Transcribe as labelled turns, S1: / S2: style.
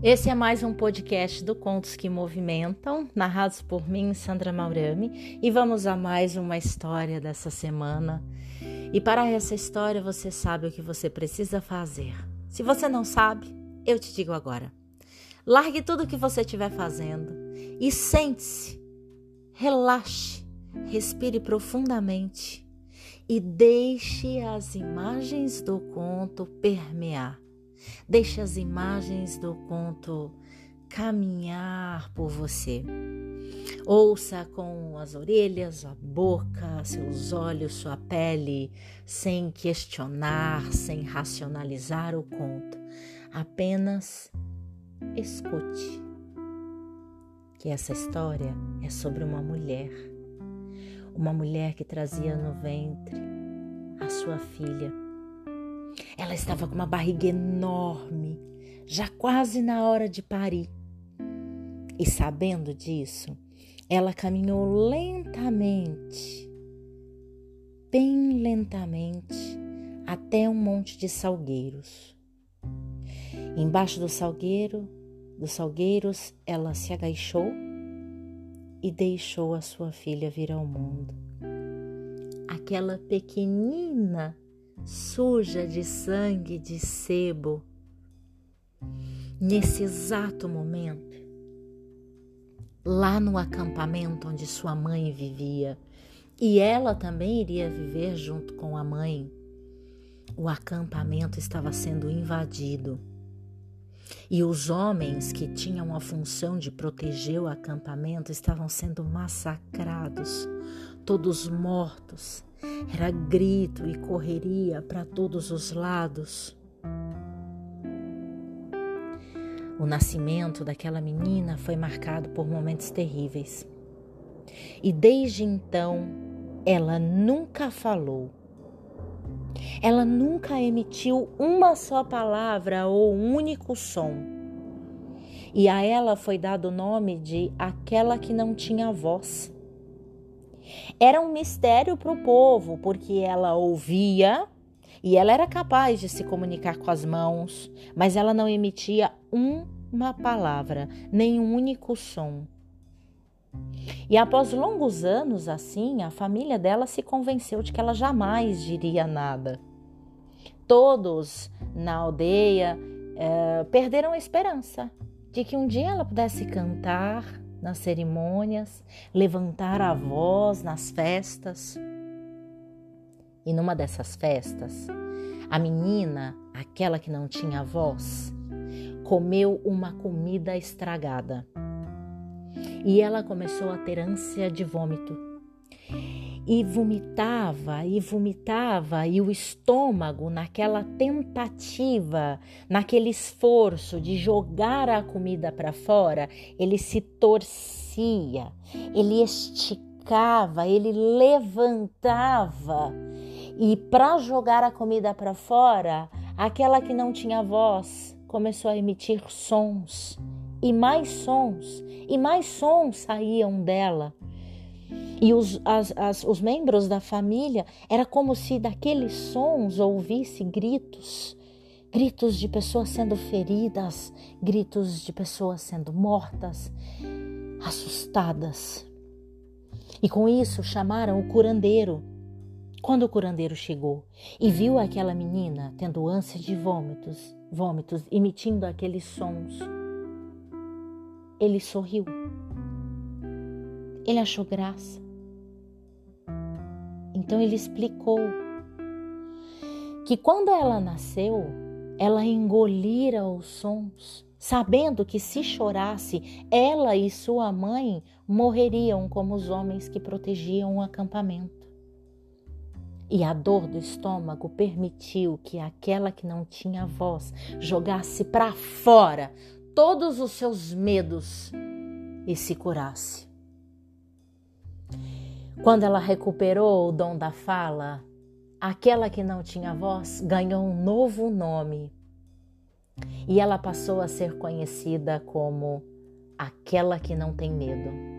S1: Esse é mais um podcast do Contos que Movimentam, narrados por mim, Sandra Maurami, e vamos a mais uma história dessa semana. E para essa história você sabe o que você precisa fazer. Se você não sabe, eu te digo agora. Largue tudo o que você estiver fazendo e sente-se, relaxe, respire profundamente e deixe as imagens do conto permear. Deixe as imagens do conto caminhar por você. Ouça com as orelhas, a boca, seus olhos, sua pele, sem questionar, sem racionalizar o conto. Apenas escute. Que essa história é sobre uma mulher uma mulher que trazia no ventre a sua filha. Ela estava com uma barriga enorme, já quase na hora de parir. E sabendo disso, ela caminhou lentamente, bem lentamente, até um monte de salgueiros. Embaixo do salgueiro, dos salgueiros, ela se agachou e deixou a sua filha vir ao mundo. Aquela pequenina, suja de sangue de sebo. Nesse exato momento, lá no acampamento onde sua mãe vivia, e ela também iria viver junto com a mãe, o acampamento estava sendo invadido e os homens que tinham a função de proteger o acampamento estavam sendo massacrados, todos mortos. Era grito e correria para todos os lados. O nascimento daquela menina foi marcado por momentos terríveis. E desde então, ela nunca falou ela nunca emitiu uma só palavra ou um único som. E a ela foi dado o nome de aquela que não tinha voz. Era um mistério para o povo, porque ela ouvia e ela era capaz de se comunicar com as mãos, mas ela não emitia uma palavra, nem um único som. E após longos anos assim, a família dela se convenceu de que ela jamais diria nada. Todos na aldeia é, perderam a esperança de que um dia ela pudesse cantar nas cerimônias, levantar a voz nas festas. E numa dessas festas, a menina, aquela que não tinha voz, comeu uma comida estragada e ela começou a ter ânsia de vômito. E vomitava e vomitava, e o estômago, naquela tentativa, naquele esforço de jogar a comida para fora, ele se torcia, ele esticava, ele levantava. E para jogar a comida para fora, aquela que não tinha voz começou a emitir sons e mais sons, e mais sons saíam dela. E os, as, as, os membros da família era como se daqueles sons ouvisse gritos, gritos de pessoas sendo feridas, gritos de pessoas sendo mortas, assustadas. E com isso chamaram o curandeiro. Quando o curandeiro chegou e viu aquela menina tendo ânsia de vômitos, vômitos, emitindo aqueles sons, ele sorriu. Ele achou graça. Então ele explicou que quando ela nasceu, ela engolira os sons, sabendo que se chorasse, ela e sua mãe morreriam como os homens que protegiam o acampamento. E a dor do estômago permitiu que aquela que não tinha voz jogasse para fora todos os seus medos e se curasse. Quando ela recuperou o dom da fala, aquela que não tinha voz ganhou um novo nome e ela passou a ser conhecida como aquela que não tem medo.